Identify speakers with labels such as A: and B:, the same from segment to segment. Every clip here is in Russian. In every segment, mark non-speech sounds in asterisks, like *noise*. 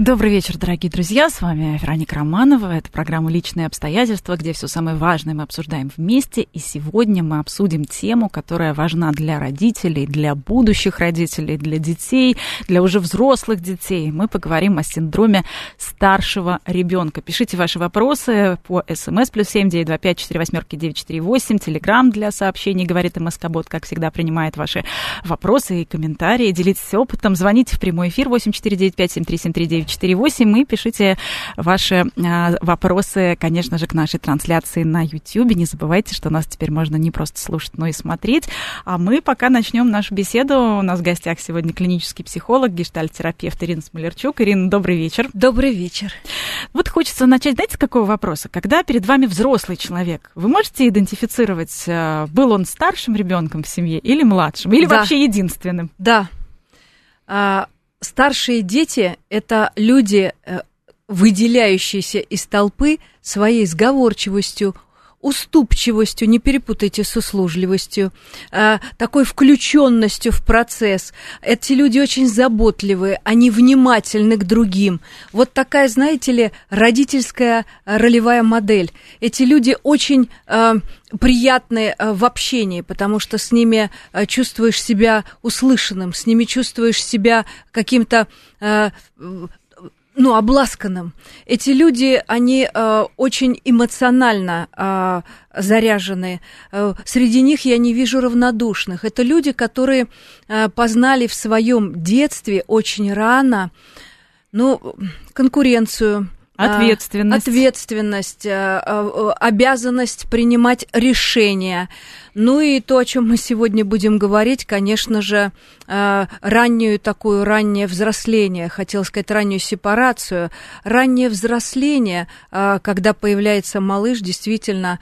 A: Добрый вечер, дорогие друзья. С вами Вероника Романова. Это программа «Личные обстоятельства», где все самое важное мы обсуждаем вместе. И сегодня мы обсудим тему, которая важна для родителей, для будущих родителей, для детей, для уже взрослых детей. Мы поговорим о синдроме старшего ребенка. Пишите ваши вопросы по смс плюс семь девять два пять четыре восьмерки девять четыре восемь. Телеграмм для сообщений, говорит МСК-бот, как всегда, принимает ваши вопросы и комментарии. Делитесь опытом. Звоните в прямой эфир восемь четыре девять пять семь три семь три девять 948 и пишите ваши а, вопросы, конечно же, к нашей трансляции на YouTube. Не забывайте, что нас теперь можно не просто слушать, но и смотреть. А мы пока начнем нашу беседу. У нас в гостях сегодня клинический психолог, гештальт-терапевт Ирина Смолерчук. Ирина, добрый вечер.
B: Добрый вечер.
A: Вот хочется начать, знаете, с какого вопроса? Когда перед вами взрослый человек, вы можете идентифицировать, а, был он старшим ребенком в семье или младшим, или да. вообще единственным?
B: Да. А, старшие дети – это люди, э, выделяющиеся из толпы своей сговорчивостью, уступчивостью, не перепутайте с услужливостью, а, такой включенностью в процесс. Эти люди очень заботливые, они внимательны к другим. Вот такая, знаете ли, родительская ролевая модель. Эти люди очень а, приятные а, в общении, потому что с ними чувствуешь себя услышанным, с ними чувствуешь себя каким-то ну, обласканным. Эти люди, они э, очень эмоционально э, заряжены. Э, среди них я не вижу равнодушных. Это люди, которые э, познали в своем детстве очень рано, ну, конкуренцию,
A: Ответственность.
B: Ответственность, э, э, обязанность принимать решения. Ну и то, о чем мы сегодня будем говорить, конечно же, э, раннюю такую раннее взросление, хотел сказать раннюю сепарацию, раннее взросление, когда появляется малыш, действительно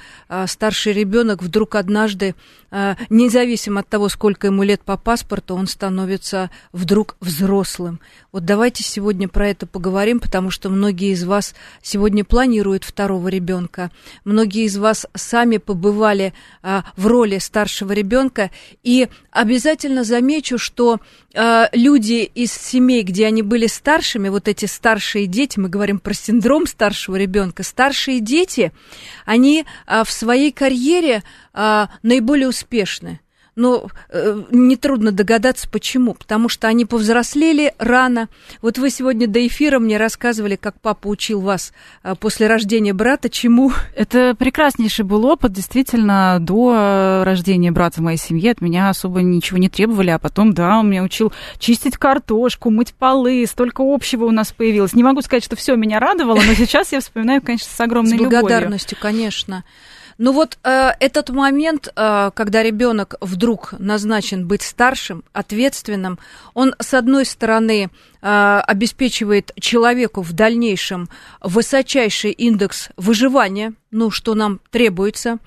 B: старший ребенок вдруг однажды, независимо от того, сколько ему лет по паспорту, он становится вдруг взрослым. Вот давайте сегодня про это поговорим, потому что многие из вас сегодня планируют второго ребенка, многие из вас сами побывали в роли старшего ребенка, и обязательно замечу, что а, люди из семей, где они были старшими, вот эти старшие дети, мы говорим про синдром старшего ребенка, старшие дети, они а, в своей карьере а, наиболее успешны но э, нетрудно догадаться, почему. Потому что они повзрослели рано. Вот вы сегодня до эфира мне рассказывали, как папа учил вас э, после рождения брата чему. *laughs*
A: Это прекраснейший был опыт. Действительно, до рождения брата в моей семье от меня особо ничего не требовали. А потом, да, он меня учил чистить картошку, мыть полы. Столько общего у нас появилось. Не могу сказать, что все меня радовало, но сейчас я вспоминаю, конечно, с огромной
B: любовью. С благодарностью, любовью. конечно. Ну вот э, этот момент, э, когда ребенок вдруг назначен быть старшим, ответственным, он, с одной стороны, э, обеспечивает человеку в дальнейшем высочайший индекс выживания, ну, что нам требуется.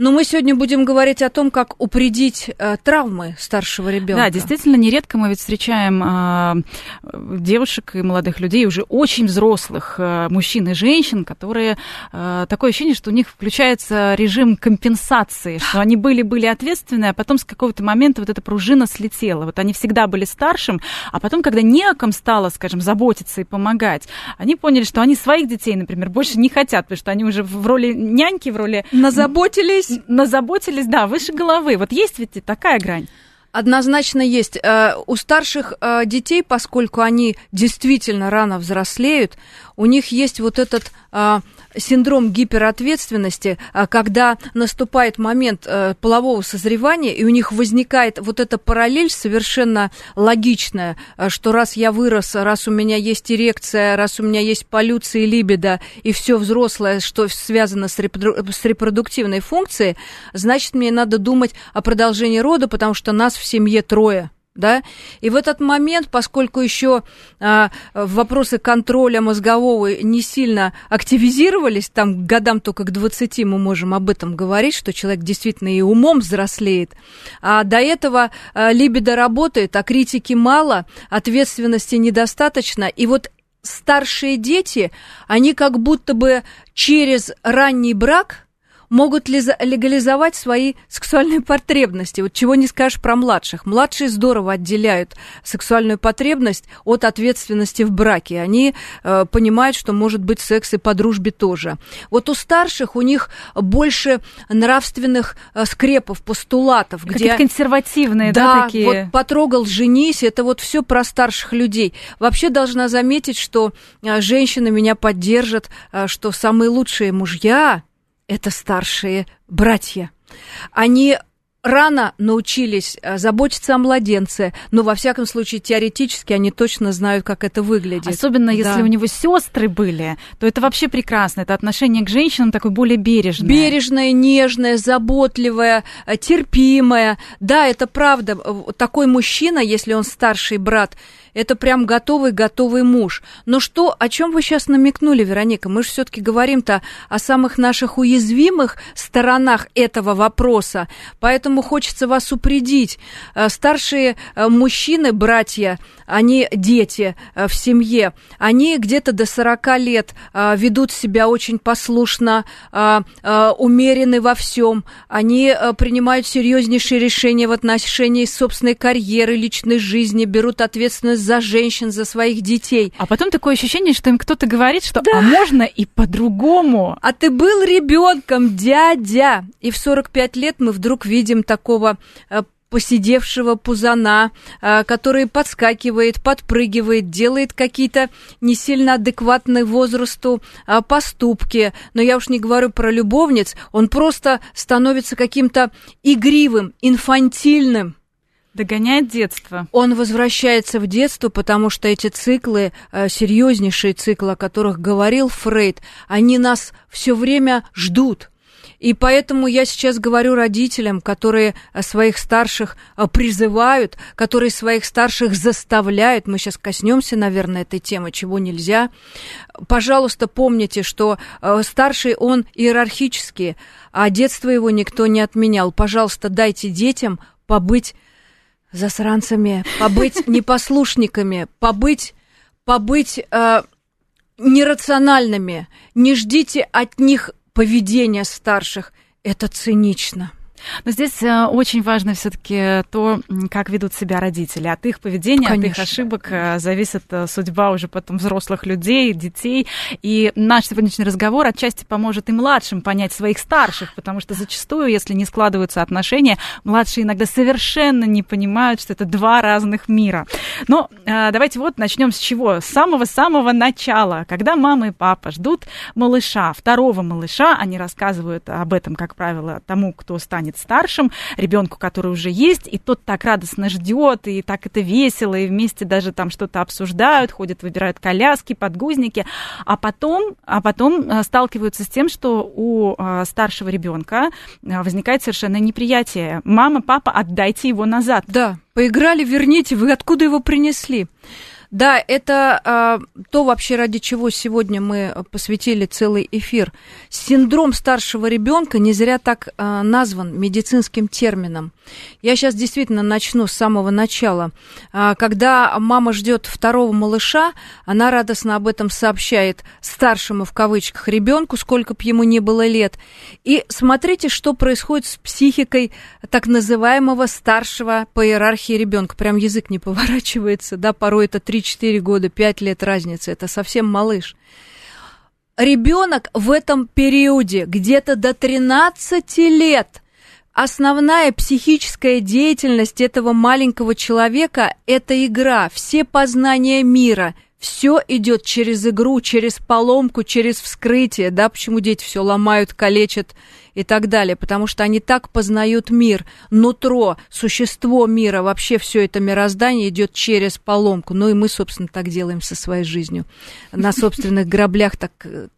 B: Но мы сегодня будем говорить о том, как упредить э, травмы старшего ребенка.
A: Да, действительно, нередко мы ведь встречаем э, девушек и молодых людей, уже очень взрослых э, мужчин и женщин, которые э, такое ощущение, что у них включается режим компенсации, что они были-были ответственны, а потом с какого-то момента вот эта пружина слетела. Вот они всегда были старшим, а потом, когда не о ком стало, скажем, заботиться и помогать, они поняли, что они своих детей, например, больше не хотят, потому что они уже в роли няньки, в роли...
B: Назаботились
A: назаботились. Назаботились, да, выше головы. Вот есть ведь и такая грань.
B: Однозначно есть. Э, у старших э, детей, поскольку они действительно рано взрослеют, у них есть вот этот э, синдром гиперответственности, а, когда наступает момент э, полового созревания, и у них возникает вот эта параллель совершенно логичная, э, что раз я вырос, раз у меня есть эрекция, раз у меня есть полюция и либидо, и все взрослое, что связано с, репроду- с репродуктивной функцией, значит, мне надо думать о продолжении рода, потому что нас в семье трое да, и в этот момент, поскольку еще а, вопросы контроля мозгового не сильно активизировались, там годам только к 20 мы можем об этом говорить, что человек действительно и умом взрослеет, а до этого а, либидо работает, а критики мало, ответственности недостаточно, и вот старшие дети, они как будто бы через ранний брак – могут ли легализовать свои сексуальные потребности. Вот чего не скажешь про младших. Младшие здорово отделяют сексуальную потребность от ответственности в браке. Они э, понимают, что может быть секс и по дружбе тоже. Вот у старших у них больше нравственных э, скрепов, постулатов.
A: Где... консервативные, да, да такие?
B: вот потрогал, женись, это вот все про старших людей. Вообще должна заметить, что э, женщины меня поддержат, э, что самые лучшие мужья это старшие братья. Они рано научились э, заботиться о младенце, но во всяком случае теоретически они точно знают, как это выглядит.
A: Особенно если да. у него сестры были, то это вообще прекрасно. Это отношение к женщинам такое более бережное.
B: Бережное, нежное, заботливое, э, терпимое. Да, это правда. Такой мужчина, если он старший брат, это прям готовый-готовый муж. Но что, о чем вы сейчас намекнули, Вероника? Мы же все-таки говорим-то о самых наших уязвимых сторонах этого вопроса. Поэтому хочется вас упредить. Э, старшие э, мужчины, братья, они дети э, в семье, они где-то до 40 лет ведут себя очень послушно, умерены во всем. Они принимают серьезнейшие решения в отношении собственной карьеры, личной жизни, берут ответственность за женщин, за своих детей.
A: А потом такое ощущение, что им кто-то говорит, что да. а можно и по-другому.
B: А ты был ребенком, дядя. И в 45 лет мы вдруг видим такого э, посидевшего пузана, э, который подскакивает, подпрыгивает, делает какие-то не сильно адекватные возрасту э, поступки. Но я уж не говорю про любовниц, он просто становится каким-то игривым, инфантильным.
A: Догоняет детство.
B: Он возвращается в детство, потому что эти циклы, э, серьезнейшие циклы, о которых говорил Фрейд, они нас все время ждут. И поэтому я сейчас говорю родителям, которые э, своих старших э, призывают, которые своих старших заставляют. Мы сейчас коснемся, наверное, этой темы, чего нельзя. Пожалуйста, помните, что старший он иерархический, а детство его никто не отменял. Пожалуйста, дайте детям побыть засранцами, побыть *laughs* непослушниками, побыть, побыть э, нерациональными. Не ждите от них поведения старших. Это цинично.
A: Но здесь э, очень важно все-таки то, как ведут себя родители. От их поведения, Конечно. от их ошибок э, зависит э, судьба уже потом взрослых людей, детей. И наш сегодняшний разговор отчасти поможет и младшим понять своих старших, потому что зачастую, если не складываются отношения, младшие иногда совершенно не понимают, что это два разных мира. Но давайте вот начнем с чего? С самого-самого начала. Когда мама и папа ждут малыша, второго малыша, они рассказывают об этом, как правило, тому, кто станет станет старшим, ребенку, который уже есть, и тот так радостно ждет, и так это весело, и вместе даже там что-то обсуждают, ходят, выбирают коляски, подгузники, а потом, а потом э, сталкиваются с тем, что у э, старшего ребенка э, возникает совершенно неприятие. Мама, папа, отдайте его назад.
B: Да, поиграли, верните, вы откуда его принесли? Да, это а, то вообще, ради чего сегодня мы посвятили целый эфир. Синдром старшего ребенка не зря так а, назван медицинским термином. Я сейчас действительно начну с самого начала. А, когда мама ждет второго малыша, она радостно об этом сообщает старшему в кавычках ребенку, сколько бы ему ни было лет. И смотрите, что происходит с психикой так называемого старшего по иерархии ребенка. Прям язык не *laughs* поворачивается, да, порой это три 3-4 года, 5 лет разницы, это совсем малыш. Ребенок в этом периоде где-то до 13 лет основная психическая деятельность этого маленького человека – это игра, все познания мира, все идет через игру, через поломку, через вскрытие, да, почему дети все ломают, калечат и так далее, потому что они так познают мир, нутро, существо мира, вообще все это мироздание идет через поломку. Ну и мы, собственно, так делаем со своей жизнью. На собственных *laughs* граблях так э,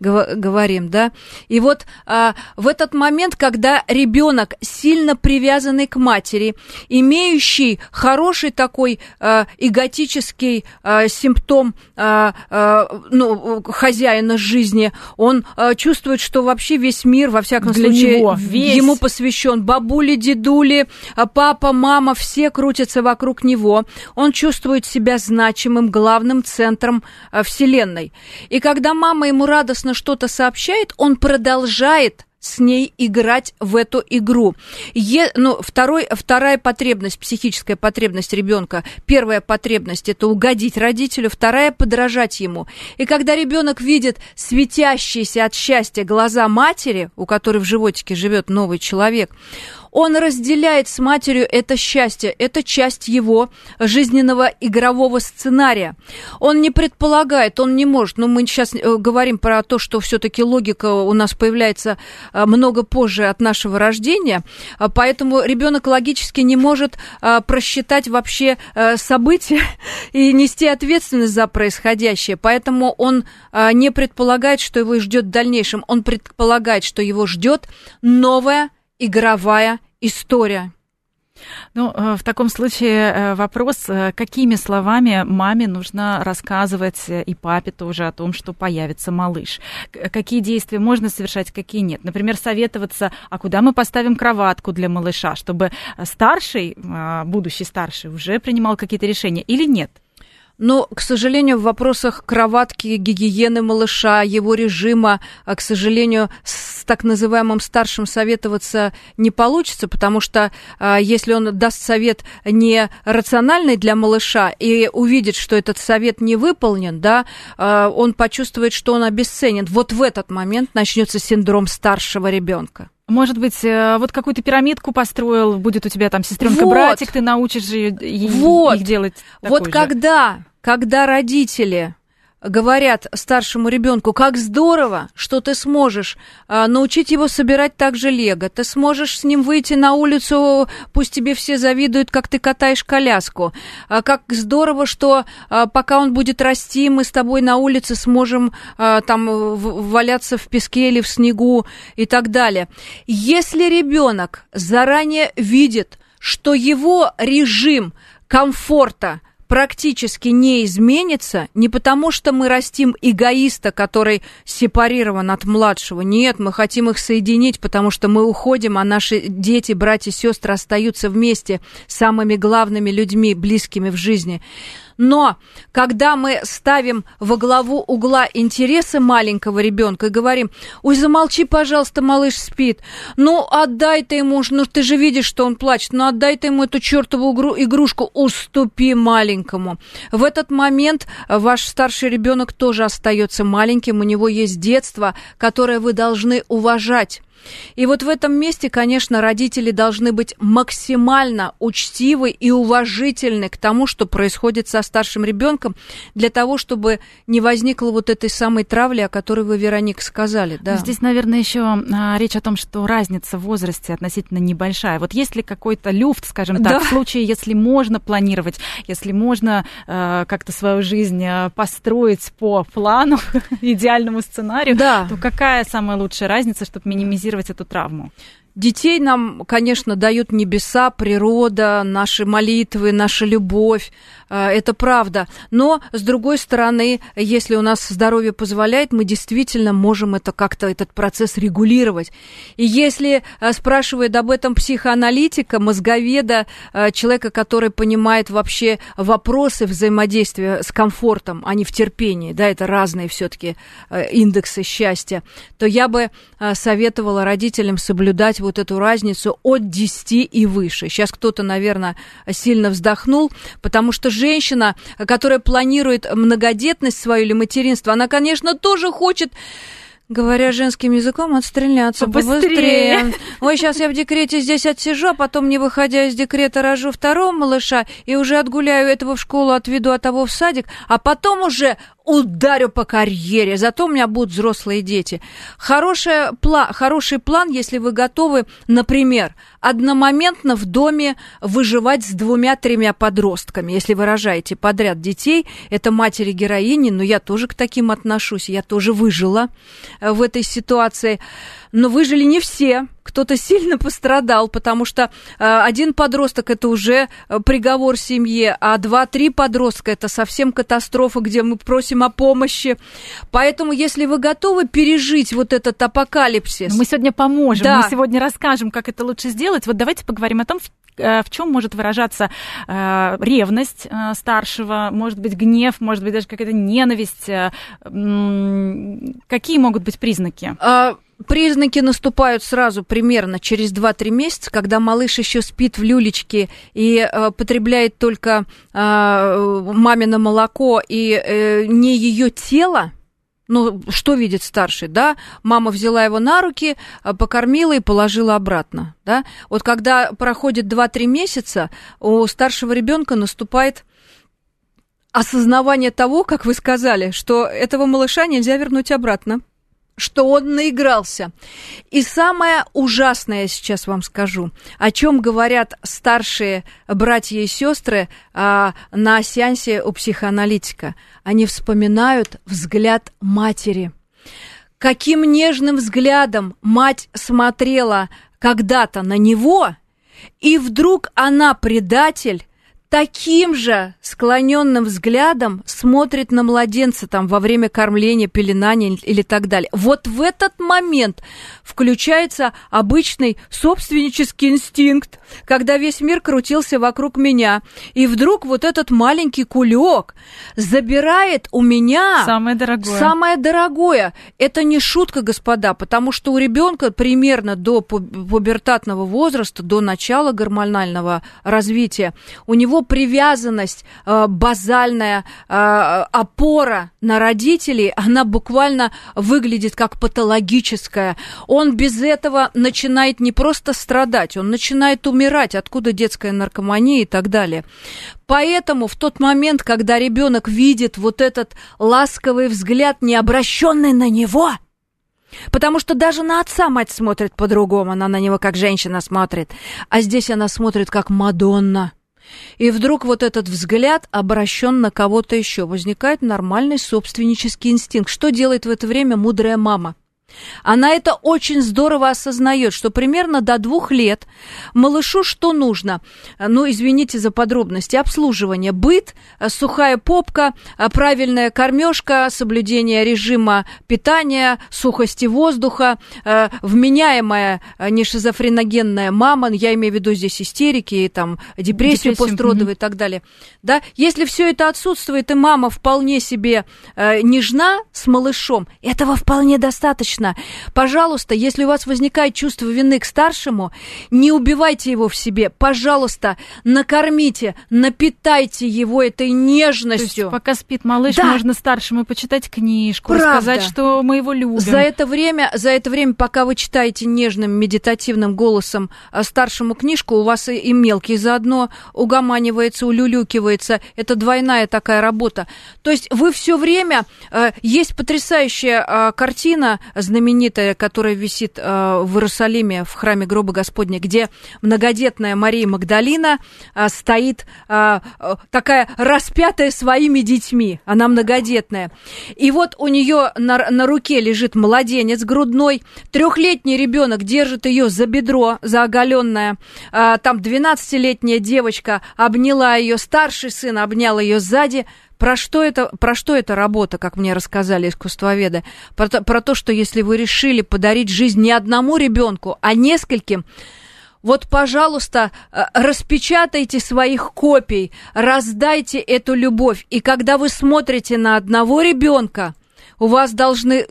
B: говорим, да. И вот а, в этот момент, когда ребенок сильно привязанный к матери, имеющий хороший такой а, эготический а, симптом а, а, ну, хозяина жизни, он а, чувствует, что вообще весь мир, во всяком Для случае, него, весь... ему посвящен. Бабули, дедули, папа, мама, все крутятся вокруг него. Он чувствует себя значимым, главным центром а, Вселенной. И когда мама ему радостно что-то сообщает, он продолжает с ней играть в эту игру. Е, ну, второй, вторая потребность, психическая потребность ребенка. Первая потребность это угодить родителю, вторая подражать ему. И когда ребенок видит светящиеся от счастья глаза матери, у которой в животике живет новый человек, он разделяет с матерью это счастье, это часть его жизненного игрового сценария. Он не предполагает, он не может. Но ну, мы сейчас э, говорим про то, что все-таки логика у нас появляется э, много позже от нашего рождения, а поэтому ребенок логически не может э, просчитать вообще события *laughs* и нести ответственность за происходящее. Поэтому он не предполагает, что его ждет в дальнейшем. Он предполагает, что его ждет новая игровая история.
A: Ну, э, в таком случае э, вопрос, э, какими словами маме нужно рассказывать и папе тоже о том, что появится малыш? Какие действия можно совершать, какие нет? Например, советоваться, а куда мы поставим кроватку для малыша, чтобы старший, будущий старший, уже принимал какие-то решения или нет?
B: Но, к сожалению, в вопросах кроватки, гигиены малыша, его режима, а, к сожалению, с так называемым старшим советоваться не получится, потому что а, если он даст совет не рациональный для малыша и увидит, что этот совет не выполнен, да, а, он почувствует, что он обесценен. Вот в этот момент начнется синдром старшего ребенка.
A: Может быть, э, вот какую-то пирамидку построил, будет у тебя там сестренка, вот. ты научишь ее вот. их делать.
B: Вот же. когда, когда родители говорят старшему ребенку, как здорово, что ты сможешь а, научить его собирать так же лего, ты сможешь с ним выйти на улицу, пусть тебе все завидуют, как ты катаешь коляску, а, как здорово, что а, пока он будет расти, мы с тобой на улице сможем а, там в, валяться в песке или в снегу и так далее. Если ребенок заранее видит, что его режим комфорта – практически не изменится не потому, что мы растим эгоиста, который сепарирован от младшего. Нет, мы хотим их соединить, потому что мы уходим, а наши дети, братья сестры остаются вместе самыми главными людьми, близкими в жизни. Но когда мы ставим во главу угла интересы маленького ребенка и говорим, ой, замолчи, пожалуйста, малыш спит, ну отдай ты ему, ну ты же видишь, что он плачет, ну отдай ты ему эту чертову игрушку, уступи маленькому. В этот момент ваш старший ребенок тоже остается маленьким, у него есть детство, которое вы должны уважать. И вот в этом месте, конечно, родители должны быть максимально учтивы и уважительны к тому, что происходит со старшим ребенком, для того, чтобы не возникло вот этой самой травли, о которой вы, Вероника, сказали. Да.
A: Здесь, наверное, еще а, речь о том, что разница в возрасте относительно небольшая. Вот есть ли какой-то люфт, скажем так, да. в случае, если можно планировать, если можно э, как-то свою жизнь а, построить по плану, *laughs* идеальному сценарию, да. то какая самая лучшая разница, чтобы минимизировать компенсировать эту травму?
B: Детей нам, конечно, дают небеса, природа, наши молитвы, наша любовь. Э, это правда. Но, с другой стороны, если у нас здоровье позволяет, мы действительно можем это как-то, этот процесс регулировать. И если э, спрашивает об этом психоаналитика, мозговеда, э, человека, который понимает вообще вопросы взаимодействия с комфортом, а не в терпении, да, это разные все-таки индексы счастья, то я бы советовала родителям соблюдать вот эту разницу от 10 и выше. Сейчас кто-то, наверное, сильно вздохнул, потому что женщина, которая планирует многодетность свою или материнство, она, конечно, тоже хочет Говоря женским языком, отстреляться побыстрее. побыстрее. Ой, сейчас я в декрете здесь отсижу, а потом, не выходя из декрета, рожу второго малыша и уже отгуляю этого в школу, отведу, а того в садик, а потом уже ударю по карьере, зато у меня будут взрослые дети. Хорошая, пла, хороший план, если вы готовы, например, одномоментно в доме выживать с двумя-тремя подростками. Если вы рожаете подряд детей, это матери-героини, но я тоже к таким отношусь, я тоже выжила э, в этой ситуации. Но выжили не все, кто-то сильно пострадал, потому что э, один подросток это уже э, приговор семье, а два-три подростка это совсем катастрофа, где мы просим о помощи. Поэтому, если вы готовы пережить вот этот апокалипсис,
A: мы сегодня поможем, да. мы сегодня расскажем, как это лучше сделать. Вот давайте поговорим о том, в чем может выражаться э, ревность э, старшего, может быть гнев, может быть даже какая-то ненависть. Э, какие могут быть признаки?
B: А, Признаки наступают сразу примерно через 2-3 месяца, когда малыш еще спит в люлечке и э, потребляет только э, мамино молоко и э, не ее тело. Ну, что видит старший, да? Мама взяла его на руки, э, покормила и положила обратно, да? Вот когда проходит 2-3 месяца, у старшего ребенка наступает осознавание того, как вы сказали, что этого малыша нельзя вернуть обратно что он наигрался. И самое ужасное сейчас вам скажу, о чем говорят старшие братья и сестры а, на сеансе у психоаналитика. Они вспоминают взгляд матери. Каким нежным взглядом мать смотрела когда-то на него, и вдруг она предатель, таким же склоненным взглядом смотрит на младенца там во время кормления, пеленания или так далее. Вот в этот момент включается обычный собственнический инстинкт, когда весь мир крутился вокруг меня, и вдруг вот этот маленький кулек забирает у меня
A: самое дорогое.
B: Самое дорогое. Это не шутка, господа, потому что у ребенка примерно до пубертатного возраста, до начала гормонального развития, у него привязанность, э, базальная э, опора на родителей, она буквально выглядит как патологическая. Он без этого начинает не просто страдать, он начинает умирать, откуда детская наркомания и так далее. Поэтому в тот момент, когда ребенок видит вот этот ласковый взгляд, не обращенный на него, Потому что даже на отца мать смотрит по-другому, она на него как женщина смотрит. А здесь она смотрит как Мадонна. И вдруг вот этот взгляд обращен на кого-то еще. Возникает нормальный собственнический инстинкт. Что делает в это время мудрая мама? Она это очень здорово осознает, что примерно до двух лет малышу что нужно? Ну, извините за подробности. Обслуживание, быт, сухая попка, правильная кормежка, соблюдение режима питания, сухости воздуха, вменяемая не шизофреногенная мама, я имею в виду здесь истерики, там, депрессию, депрессию постродовую и так далее. Да? Если все это отсутствует, и мама вполне себе нежна с малышом, этого вполне достаточно конечно, пожалуйста, если у вас возникает чувство вины к старшему, не убивайте его в себе. Пожалуйста, накормите, напитайте его этой нежностью. То
A: есть, пока спит малыш, да. можно старшему почитать книжку, Правда. сказать, что мы его любим.
B: За это время, за это время, пока вы читаете нежным медитативным голосом э, старшему книжку, у вас и мелкий заодно угоманивается, улюлюкивается. Это двойная такая работа. То есть вы все время... Э, есть потрясающая э, картина знаменитая, которая висит э, в Иерусалиме в храме гроба Господня, где многодетная Мария Магдалина э, стоит э, такая распятая своими детьми. Она многодетная. И вот у нее на, на руке лежит младенец грудной. Трехлетний ребенок держит ее за бедро, за оголенное. Там 12-летняя девочка обняла ее, старший сын обнял ее сзади. Про что это, про что эта работа, как мне рассказали искусствоведы? Про то, про то, что если вы решили подарить жизнь не одному ребенку, а нескольким, вот, пожалуйста, э, распечатайте своих копий, раздайте эту любовь. И когда вы смотрите на одного ребенка, у вас должны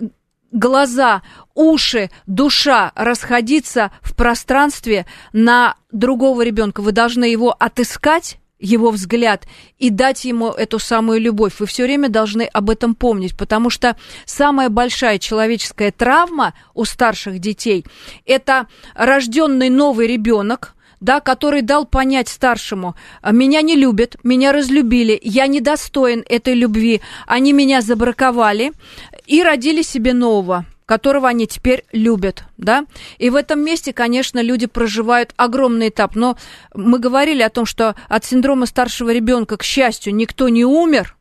B: глаза, уши, душа расходиться в пространстве на другого ребенка. Вы должны его отыскать его взгляд и дать ему эту самую любовь. Вы все время должны об этом помнить, потому что самая большая человеческая травма у старших детей – это рожденный новый ребенок, да, который дал понять старшему, меня не любят, меня разлюбили, я недостоин этой любви, они меня забраковали и родили себе нового которого они теперь любят, да. И в этом месте, конечно, люди проживают огромный этап. Но мы говорили о том, что от синдрома старшего ребенка, к счастью, никто не умер,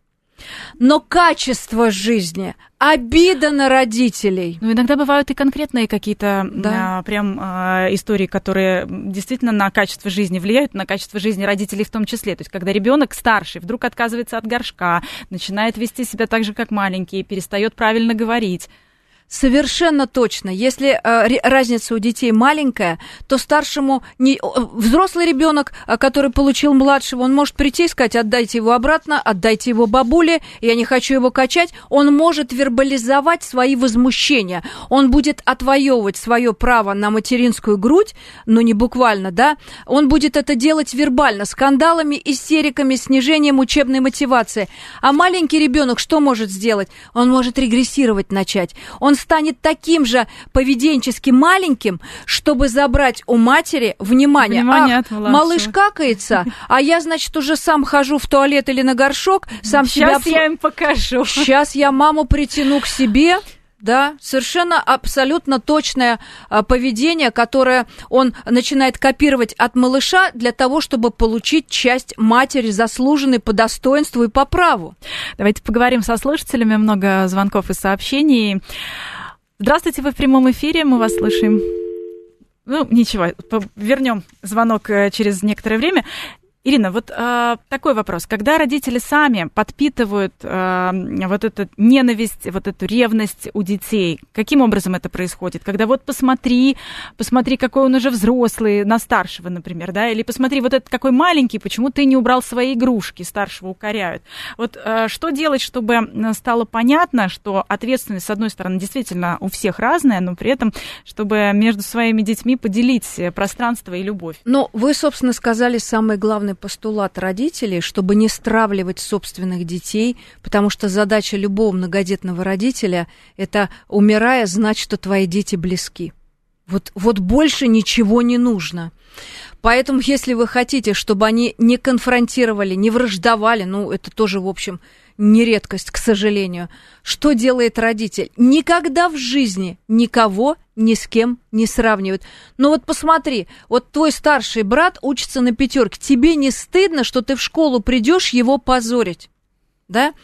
B: но качество жизни, обида на родителей.
A: Ну, иногда бывают и конкретные какие-то да. а, прям а, истории, которые действительно на качество жизни влияют, на качество жизни родителей в том числе. То есть, когда ребенок старший вдруг отказывается от горшка, начинает вести себя так же, как маленький, перестает правильно говорить.
B: Совершенно точно. Если э, разница у детей маленькая, то старшему не взрослый ребенок, э, который получил младшего, он может прийти и сказать: отдайте его обратно, отдайте его бабуле, я не хочу его качать. Он может вербализовать свои возмущения. Он будет отвоевывать свое право на материнскую грудь, но не буквально, да. Он будет это делать вербально, скандалами, истериками, снижением учебной мотивации. А маленький ребенок что может сделать? Он может регрессировать начать. Он станет таким же поведенчески маленьким, чтобы забрать у матери внимание.
A: внимание
B: Ах, малыш какается, а я, значит, уже сам хожу в туалет или на горшок, сам
A: Сейчас
B: себя...
A: Сейчас я им покажу.
B: Сейчас я маму притяну к себе да, совершенно абсолютно точное а, поведение, которое он начинает копировать от малыша для того, чтобы получить часть матери, заслуженной по достоинству и по праву.
A: Давайте поговорим со слушателями, много звонков и сообщений. Здравствуйте, вы в прямом эфире, мы вас слышим. Ну, ничего, вернем звонок э, через некоторое время. Ирина, вот э, такой вопрос. Когда родители сами подпитывают э, вот эту ненависть, вот эту ревность у детей, каким образом это происходит? Когда вот посмотри, посмотри, какой он уже взрослый, на старшего, например, да, или посмотри, вот этот какой маленький, почему ты не убрал свои игрушки, старшего укоряют. Вот э, что делать, чтобы стало понятно, что ответственность, с одной стороны, действительно у всех разная, но при этом, чтобы между своими детьми поделить пространство и любовь?
B: Ну, вы, собственно, сказали самое главное главный постулат родителей, чтобы не стравливать собственных детей, потому что задача любого многодетного родителя – это, умирая, знать, что твои дети близки. Вот, вот больше ничего не нужно. Поэтому, если вы хотите, чтобы они не конфронтировали, не враждовали, ну, это тоже, в общем, не редкость, к сожалению. Что делает родитель? Никогда в жизни никого ни с кем не сравнивает. Но вот посмотри, вот твой старший брат учится на пятерке. Тебе не стыдно, что ты в школу придешь его позорить? Да?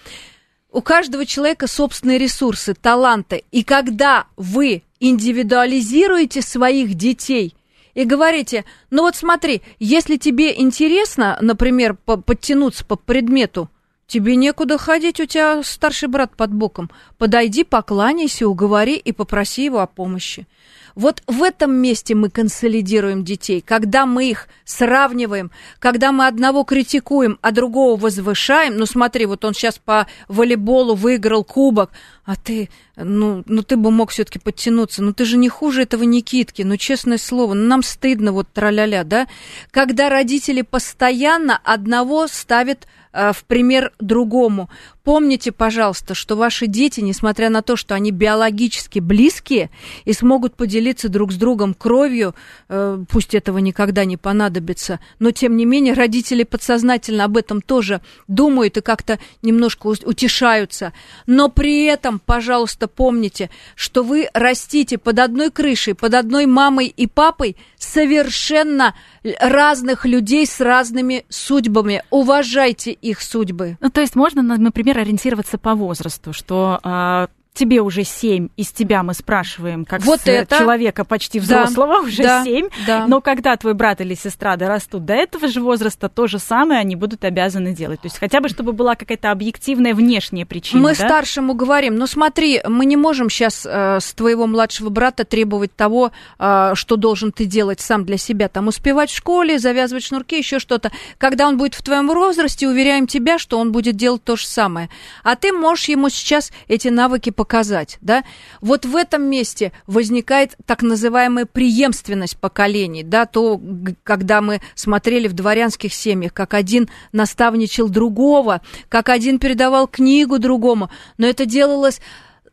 B: У каждого человека собственные ресурсы, таланты. И когда вы индивидуализируете своих детей и говорите, ну вот смотри, если тебе интересно, например, подтянуться по предмету, Тебе некуда ходить, у тебя старший брат под боком. Подойди, покланяйся, уговори и попроси его о помощи. Вот в этом месте мы консолидируем детей, когда мы их сравниваем, когда мы одного критикуем, а другого возвышаем. Ну смотри, вот он сейчас по волейболу выиграл кубок, а ты, ну, ну ты бы мог все-таки подтянуться, ну ты же не хуже этого Никитки, ну честное слово, ну нам стыдно вот траля-ля, да? Когда родители постоянно одного ставят в пример другому. Помните, пожалуйста, что ваши дети, несмотря на то, что они биологически близкие и смогут поделиться друг с другом кровью, э, пусть этого никогда не понадобится, но тем не менее родители подсознательно об этом тоже думают и как-то немножко утешаются. Но при этом, пожалуйста, помните, что вы растите под одной крышей, под одной мамой и папой совершенно разных людей с разными судьбами. Уважайте их судьбы.
A: Ну, то есть можно, например, ориентироваться по возрасту, что а, тебе уже семь, из тебя мы спрашиваем, как
B: вот
A: с
B: это.
A: человека почти взрослого, да, *laughs* уже
B: да,
A: семь.
B: Да.
A: Но когда твой брат или сестра дорастут до этого же возраста, то же самое они будут обязаны делать. То есть хотя бы, чтобы была какая-то объективная внешняя причина.
B: Мы
A: да?
B: старшему говорим, ну смотри, мы не можем сейчас э, с твоего младшего брата требовать того, э, что должен ты делать сам для себя. Там успевать в школе, завязывать шнурки, еще что-то. Когда он будет в твоем возрасте, уверяем тебя, что он будет делать то же самое. А ты можешь ему сейчас эти навыки показать показать, да? Вот в этом месте возникает так называемая преемственность поколений, да, то, когда мы смотрели в дворянских семьях, как один наставничал другого, как один передавал книгу другому, но это делалось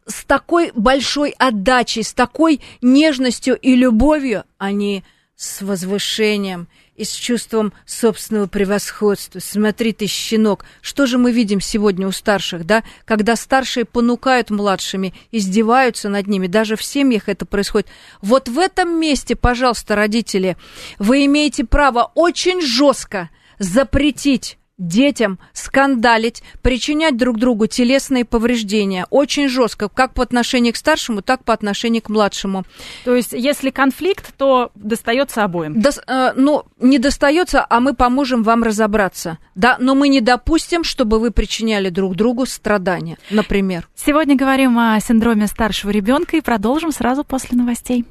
B: с такой большой отдачей, с такой нежностью и любовью, а не с возвышением и с чувством собственного превосходства. Смотри ты, щенок, что же мы видим сегодня у старших, да? Когда старшие понукают младшими, издеваются над ними, даже в семьях это происходит. Вот в этом месте, пожалуйста, родители, вы имеете право очень жестко запретить детям скандалить, причинять друг другу телесные повреждения. Очень жестко, как по отношению к старшему, так по отношению к младшему.
A: То есть, если конфликт, то достается обоим?
B: До, э, ну, не достается, а мы поможем вам разобраться. Да, но мы не допустим, чтобы вы причиняли друг другу страдания, например.
A: Сегодня говорим о синдроме старшего ребенка и продолжим сразу после новостей.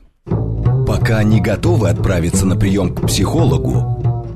C: Пока не готовы отправиться на прием к психологу,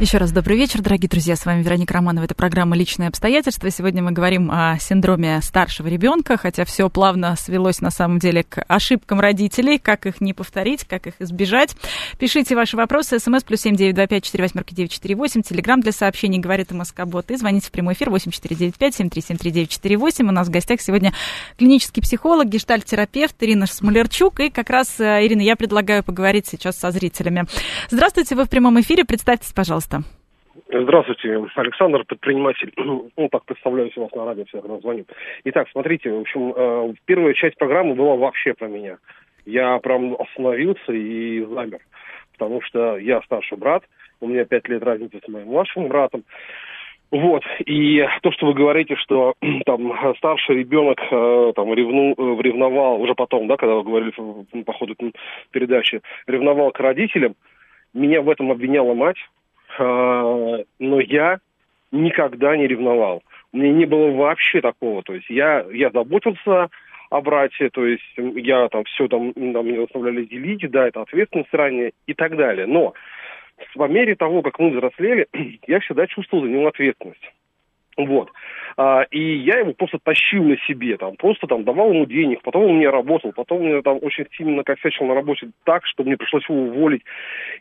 A: Еще раз добрый вечер, дорогие друзья. С вами Вероника Романова. Это программа «Личные обстоятельства». Сегодня мы говорим о синдроме старшего ребенка, хотя все плавно свелось на самом деле к ошибкам родителей, как их не повторить, как их избежать. Пишите ваши вопросы. СМС плюс семь девять два пять четыре восьмерки девять четыре восемь. Телеграмм для сообщений говорит МСК Бот. И звоните в прямой эфир восемь четыре девять пять семь три семь три девять четыре восемь. У нас в гостях сегодня клинический психолог, гештальт-терапевт Ирина Смолерчук. И как раз, э, Ирина, я предлагаю поговорить сейчас со зрителями. Здравствуйте, вы в прямом эфире. Представьтесь, пожалуйста пожалуйста.
D: Здравствуйте, Александр, предприниматель. *clears throat* Ну, так представляюсь у вас на радио, всех звоню. Итак, смотрите, в общем, э, первая часть программы была вообще про меня. Я прям остановился и замер, потому что я старший брат, у меня пять лет разницы с моим младшим братом. Вот, и то, что вы говорите, что *clears throat* там старший ребенок э, там ревну, э, ревновал, уже потом, да, когда вы говорили по ходу передачи, ревновал к родителям, меня в этом обвиняла мать, но я никогда не ревновал. У меня не было вообще такого. То есть я, я заботился о брате, то есть я там все там, там меня заставляли делить, да, это ответственность ранее и так далее. Но по мере того, как мы взрослели, *clears throat* я всегда чувствовал за него ответственность. Вот. А, и я его просто тащил на себе, там, просто там давал ему денег, потом он меня работал, потом меня там очень сильно накосячил на работе так, что мне пришлось его уволить.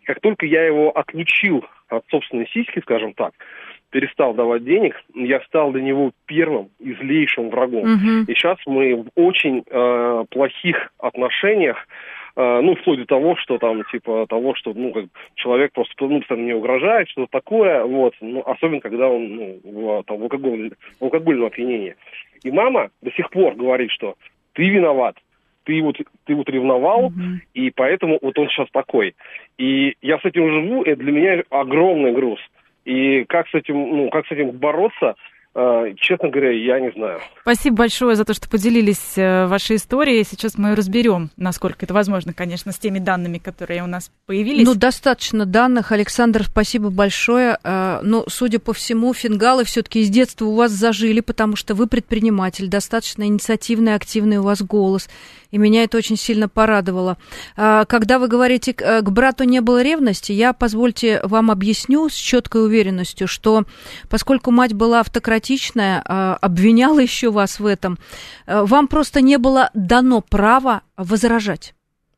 D: И как только я его отлучил от собственной сиськи, скажем так, перестал давать денег, я стал для него первым и злейшим врагом. Угу. И сейчас мы в очень э, плохих отношениях, ну, вплоть до того, что там, типа, того, что, ну, как человек просто, ну, постоянно мне угрожает, что-то такое, вот, ну, особенно, когда он, ну, в, там, в, алкоголь, в алкогольном опьянении. И мама до сих пор говорит, что ты виноват, ты вот, ты вот ревновал, mm-hmm. и поэтому вот он сейчас такой. И я с этим живу, это для меня огромный груз. И как с этим, ну, как с этим бороться, э, честно говоря, я не знаю.
A: Спасибо большое за то, что поделились э, вашей историей. Сейчас мы разберем, насколько это возможно, конечно, с теми данными, которые у нас появились.
B: Ну, достаточно данных. Александр, спасибо большое. Э, но, судя по всему, фингалы все-таки из детства у вас зажили, потому что вы предприниматель, достаточно инициативный, активный у вас голос и меня это очень сильно порадовало. Когда вы говорите, э, к брату не было ревности, я, позвольте, вам объясню с четкой уверенностью, что поскольку мать была автократичная, а, обвиняла еще вас в этом, э, вам просто не было дано право возражать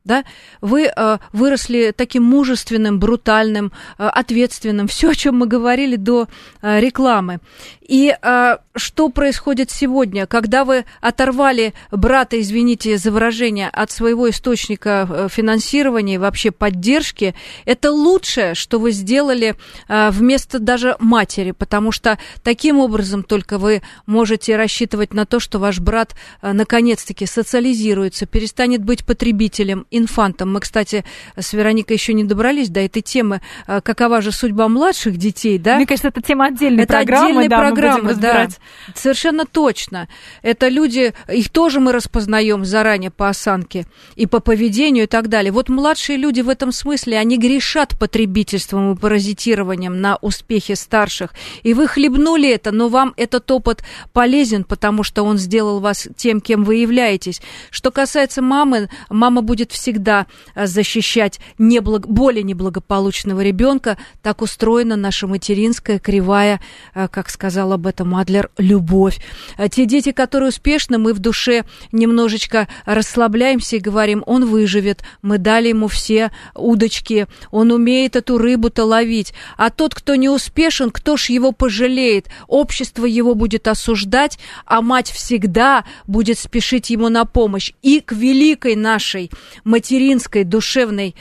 B: да, вы э, выросли таким мужественным, брутальным, э, ответственным, все, о чем мы говорили до э, рекламы. И э, что происходит сегодня, когда вы оторвали брата, извините за выражение, от своего источника э, финансирования и вообще поддержки, это лучшее, что вы сделали э, вместо даже матери, потому что таким образом только вы можете рассчитывать на то, что ваш брат э, наконец-таки социализируется, перестанет быть потребителем инфантом. Мы, кстати, с Вероникой еще не добрались до этой темы. А, какова же судьба младших детей, да?
A: Мне кажется, это тема отдельной
B: это
A: программы.
B: Отдельной да, программы, да. Совершенно точно. Это люди, их тоже мы распознаем заранее по осанке и по поведению и так далее. Вот младшие люди в этом смысле, они грешат потребительством и паразитированием на успехе старших. И вы хлебнули это, но вам этот опыт полезен, потому что он сделал вас тем, кем вы являетесь. Что касается мамы, мама будет всегда всегда э, защищать неблаг... более неблагополучного ребенка. Так устроена наша материнская кривая, э, как сказал об этом Адлер, любовь. Э, те дети, которые успешны, мы в душе немножечко расслабляемся и говорим, он выживет, мы дали ему все удочки, он умеет эту рыбу-то ловить. А тот, кто не успешен, кто ж его пожалеет? Общество его будет осуждать, а мать всегда будет спешить ему на помощь. И к великой нашей материнской душевной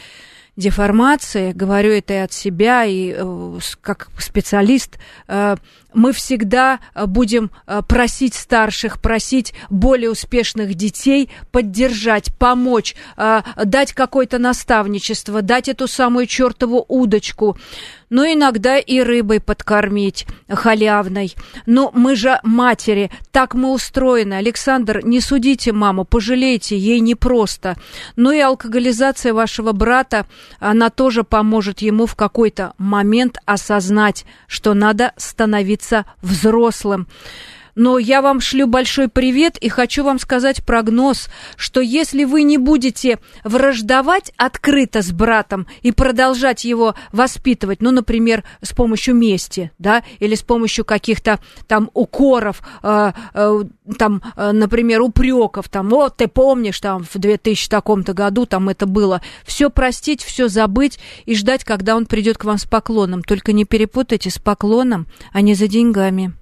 B: деформации, говорю это и от себя, и э, как специалист, э, мы всегда э, будем э, просить старших, просить более успешных детей поддержать, помочь, э, дать какое-то наставничество, дать эту самую чертову удочку, но иногда и рыбой подкормить халявной. Но мы же матери, так мы устроены. Александр, не судите маму, пожалейте, ей непросто. Но и алкоголизация вашего брата, она тоже поможет ему в какой-то момент осознать, что надо становиться становиться взрослым. Но я вам шлю большой привет и хочу вам сказать прогноз, что если вы не будете враждовать открыто с братом и продолжать его воспитывать, ну, например, с помощью мести, да, или с помощью каких-то там укоров, э, э, там, э, например, упреков, там, вот ты помнишь, там, в 2000 таком-то году там это было, все простить, все забыть и ждать, когда он придет к вам с поклоном. Только не перепутайте с поклоном, а не за деньгами.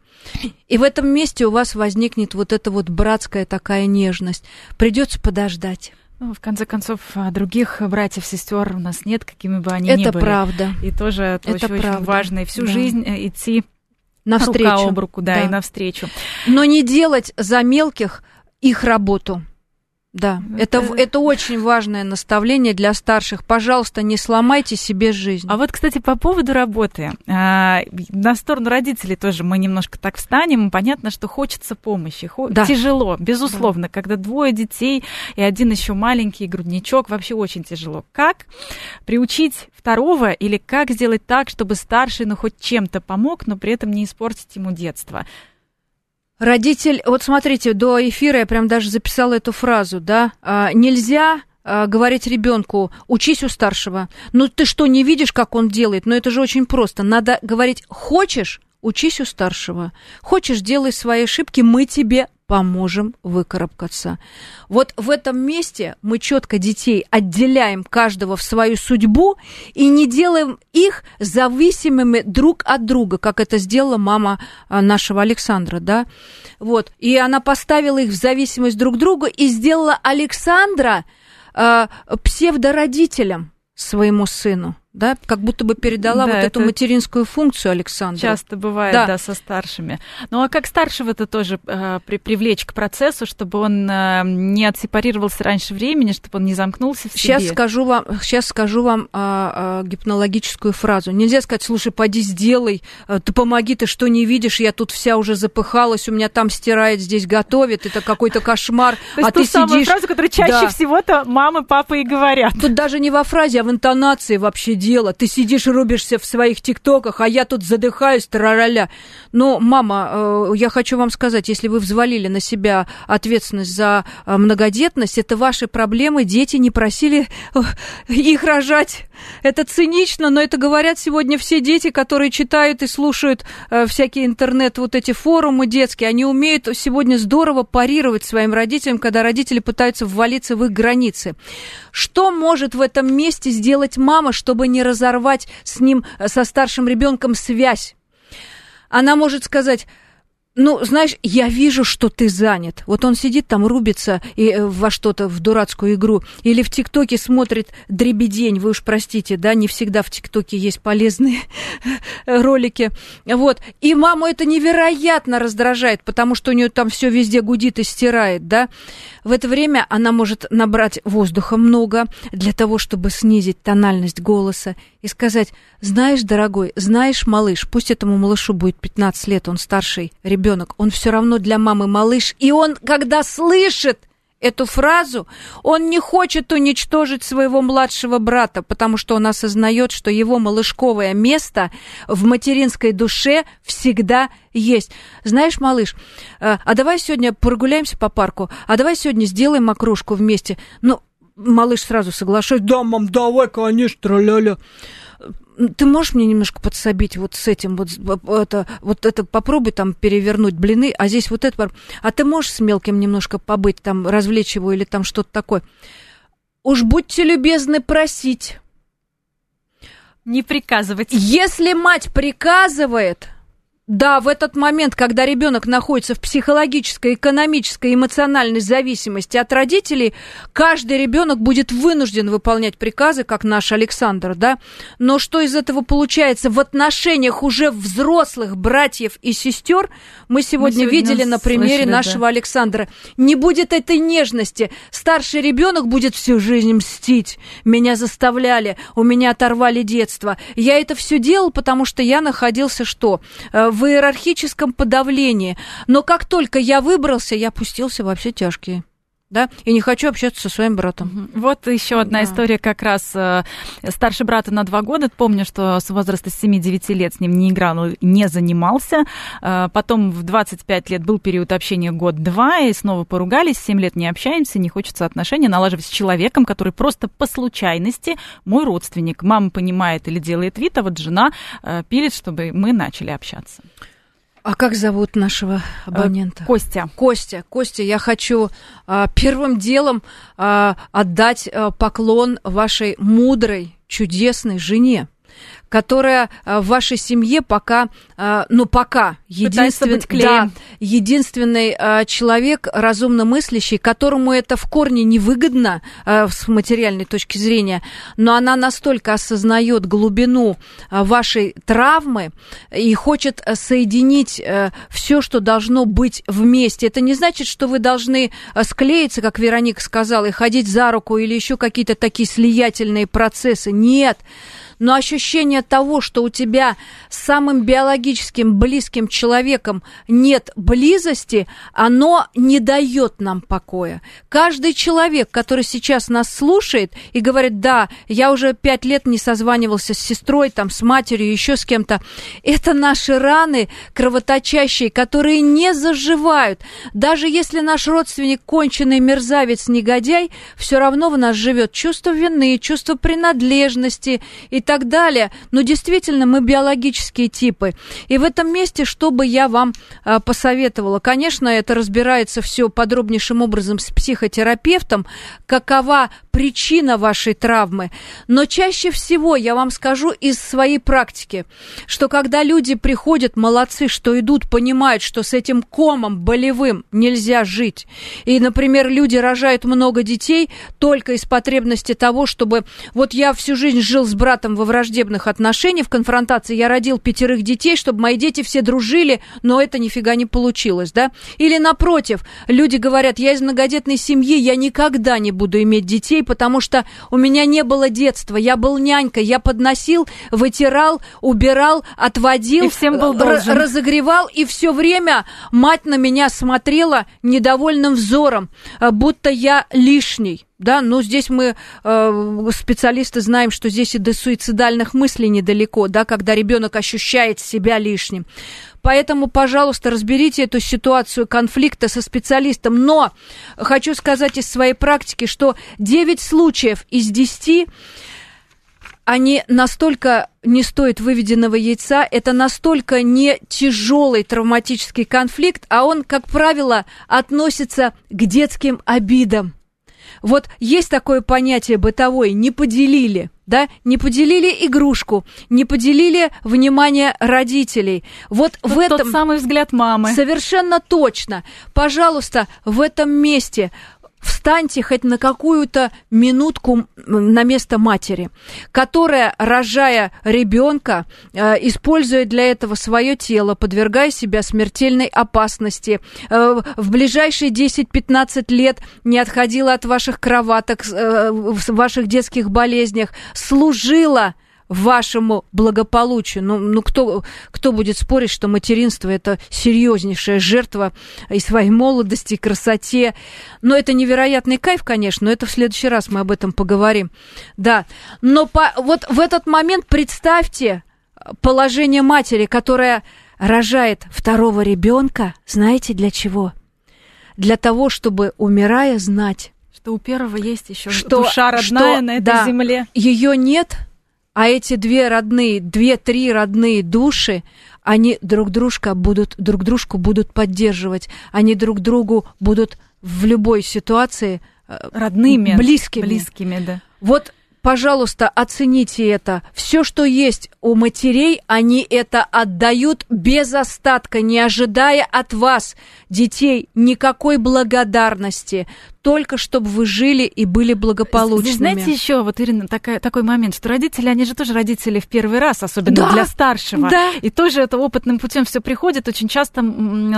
B: И в этом месте у вас возникнет вот эта вот братская такая нежность. Придется подождать.
A: Ну, в конце концов, а, других братьев, сестер у нас нет, какими бы они это ни
B: были. Это правда.
A: И тоже это, очень, очень важно. И всю да. жизнь э, идти навстречу. рука об руку, да, да, и навстречу.
B: Но не делать за мелких их работу. Да, это, это, это очень важное наставление для старших. Пожалуйста, не сломайте себе жизнь.
A: А вот, кстати, по поводу работы. А, на сторону родителей тоже мы немножко так встанем. Понятно, что хочется помощи. Да. Тяжело, безусловно, да. когда двое детей и один еще маленький грудничок, вообще очень тяжело. Как приучить второго или как сделать так, чтобы старший ну хоть чем-то помог, но при этом не испортить ему детство?
B: Родитель, вот смотрите, до эфира я прям даже записала эту фразу, да, а, нельзя а, говорить ребенку, учись у старшего. Ну ты что, не видишь, как он делает? Но это же очень просто. Надо говорить, хочешь, учись у старшего. Хочешь, делай свои ошибки, мы тебе поможем выкарабкаться. Вот в этом месте мы четко детей отделяем каждого в свою судьбу и не делаем их зависимыми друг от друга, как это сделала мама а, нашего Александра, да. Вот. И она поставила их в зависимость друг к другу и сделала Александра э, псевдородителем своему сыну да, как будто бы передала да, вот эту материнскую функцию Александру.
A: Часто бывает, да, да со старшими. Ну а как старшего-то тоже э, при, привлечь к процессу, чтобы он э, не отсепарировался раньше времени, чтобы он не замкнулся в
B: себе? Сейчас скажу вам, сейчас скажу вам э, э, гипнологическую фразу. Нельзя сказать, слушай, поди сделай, э, ты помоги, ты что не видишь, я тут вся уже запыхалась, у меня там стирает, здесь готовит, это какой-то кошмар,
A: То а ты сидишь... фразу, которую чаще всего-то мамы, папы и говорят.
B: Тут даже не во фразе, а в интонации вообще дело. Ты сидишь и рубишься в своих тиктоках, а я тут задыхаюсь, трараля. Но, мама, э, я хочу вам сказать, если вы взвалили на себя ответственность за э, многодетность, это ваши проблемы, дети не просили э, их рожать. Это цинично, но это говорят сегодня все дети, которые читают и слушают всякие интернет, вот эти форумы детские, они умеют сегодня здорово парировать своим родителям, когда родители пытаются ввалиться в их границы. Что может в этом месте сделать мама, чтобы не разорвать с ним, э, со старшим ребенком связь. Она может сказать, ну, знаешь, я вижу, что ты занят. Вот он сидит там, рубится и, э, во что-то, в дурацкую игру. Или в ТикТоке смотрит дребедень. Вы уж простите, да, не всегда в ТикТоке есть полезные *laughs* ролики. Вот. И маму это невероятно раздражает, потому что у нее там все везде гудит и стирает, да. В это время она может набрать воздуха много для того, чтобы снизить тональность голоса и сказать, знаешь, дорогой, знаешь, малыш, пусть этому малышу будет 15 лет, он старший ребенок, он все равно для мамы малыш, и он, когда слышит эту фразу, он не хочет уничтожить своего младшего брата, потому что он осознает, что его малышковое место в материнской душе всегда есть. Знаешь, малыш, э, а давай сегодня прогуляемся по парку, а давай сегодня сделаем окружку вместе. Ну, малыш сразу соглашается, да, мам, давай, конечно, ля-ля ты можешь мне немножко подсобить вот с этим, вот это, вот это попробуй там перевернуть блины, а здесь вот это, а ты можешь с мелким немножко побыть, там, развлечь его или там что-то такое. Уж будьте любезны просить.
A: Не приказывать.
B: Если мать приказывает, да, в этот момент, когда ребенок находится в психологической, экономической, эмоциональной зависимости от родителей, каждый ребенок будет вынужден выполнять приказы, как наш Александр, да. Но что из этого получается в отношениях уже взрослых братьев и сестер, мы сегодня, мы сегодня видели на примере слышали, нашего да. Александра. Не будет этой нежности. Старший ребенок будет всю жизнь мстить. Меня заставляли, у меня оторвали детство. Я это все делал, потому что я находился что? В иерархическом подавлении. Но как только я выбрался, я опустился во все тяжкие да, и не хочу общаться со своим братом.
A: Вот еще одна да. история как раз э, старший брат на два года. Помню, что с возраста 7-9 лет с ним не играл, не занимался. Э, потом в 25 лет был период общения год-два, и снова поругались, 7 лет не общаемся, не хочется отношения налаживать с человеком, который просто по случайности мой родственник. Мама понимает или делает вид, а вот жена э, пилит, чтобы мы начали общаться.
B: А как зовут нашего абонента?
A: Костя.
B: Костя. Костя, я хочу а, первым делом а, отдать а, поклон вашей мудрой, чудесной жене которая э, в вашей семье пока, э, ну пока, единствен, да, единственный э, человек разумно мыслящий, которому это в корне невыгодно с материальной точки зрения, но она настолько осознает глубину вашей травмы и хочет соединить все, что должно быть вместе. Это не значит, что вы должны склеиться, как Вероника сказала, и ходить за руку или еще какие-то такие слиятельные процессы. Нет но ощущение того, что у тебя с самым биологическим близким человеком нет близости, оно не дает нам покоя. Каждый человек, который сейчас нас слушает и говорит, да, я уже пять лет не созванивался с сестрой, там, с матерью, еще с кем-то, это наши раны кровоточащие, которые не заживают. Даже если наш родственник конченый мерзавец, негодяй, все равно в нас живет чувство вины, чувство принадлежности и так так далее. Но действительно, мы биологические типы. И в этом месте, что бы я вам а, посоветовала? Конечно, это разбирается все подробнейшим образом с психотерапевтом, какова причина вашей травмы. Но чаще всего, я вам скажу из своей практики, что когда люди приходят, молодцы, что идут, понимают, что с этим комом болевым нельзя жить. И, например, люди рожают много детей только из потребности того, чтобы вот я всю жизнь жил с братом во враждебных отношениях, в конфронтации, я родил пятерых детей, чтобы мои дети все дружили, но это нифига не получилось, да? Или напротив, люди говорят, я из многодетной семьи, я никогда не буду иметь детей, потому что у меня не было детства. Я был нянькой, я подносил, вытирал, убирал, отводил,
A: и всем был должен.
B: разогревал, и все время мать на меня смотрела недовольным взором, э, будто я лишний. Да, ну здесь мы, э, специалисты, знаем, что здесь и до суицидальных мыслей недалеко, да, когда ребенок ощущает себя лишним. Поэтому, пожалуйста, разберите эту ситуацию конфликта со специалистом. Но хочу сказать из своей практики, что 9 случаев из 10 они настолько не стоят выведенного яйца, это настолько не тяжелый травматический конфликт, а он, как правило, относится к детским обидам. Вот есть такое понятие бытовое, не поделили, да, не поделили игрушку, не поделили внимание родителей. Вот
A: Тут
B: в этом...
A: Тот самый взгляд мамы.
B: Совершенно точно. Пожалуйста, в этом месте встаньте хоть на какую-то минутку на место матери, которая, рожая ребенка, э, используя для этого свое тело, подвергая себя смертельной опасности, э, в ближайшие 10-15 лет не отходила от ваших кроваток, э, в ваших детских болезнях, служила вашему благополучию. Ну, ну кто, кто будет спорить, что материнство это серьезнейшая жертва и своей молодости, и красоте. Но это невероятный кайф, конечно, но это в следующий раз мы об этом поговорим. Да, но по, вот в этот момент представьте положение матери, которая рожает второго ребенка, знаете для чего? Для того, чтобы, умирая, знать,
A: Что у первого есть еще что, душа родная что, на этой да, земле.
B: Ее нет, а эти две родные, две-три родные души, они друг дружка будут, друг дружку будут поддерживать, они друг другу будут в любой ситуации
A: э, родными,
B: близкими.
A: близкими да.
B: Вот пожалуйста, оцените это. Все, что есть у матерей, они это отдают без остатка, не ожидая от вас, детей, никакой благодарности только чтобы вы жили и были благополучными.
A: Знаете, еще вот, Ирина, такая, такой момент, что родители, они же тоже родители в первый раз, особенно да, для старшего. Да. И тоже это опытным путем все приходит. Очень часто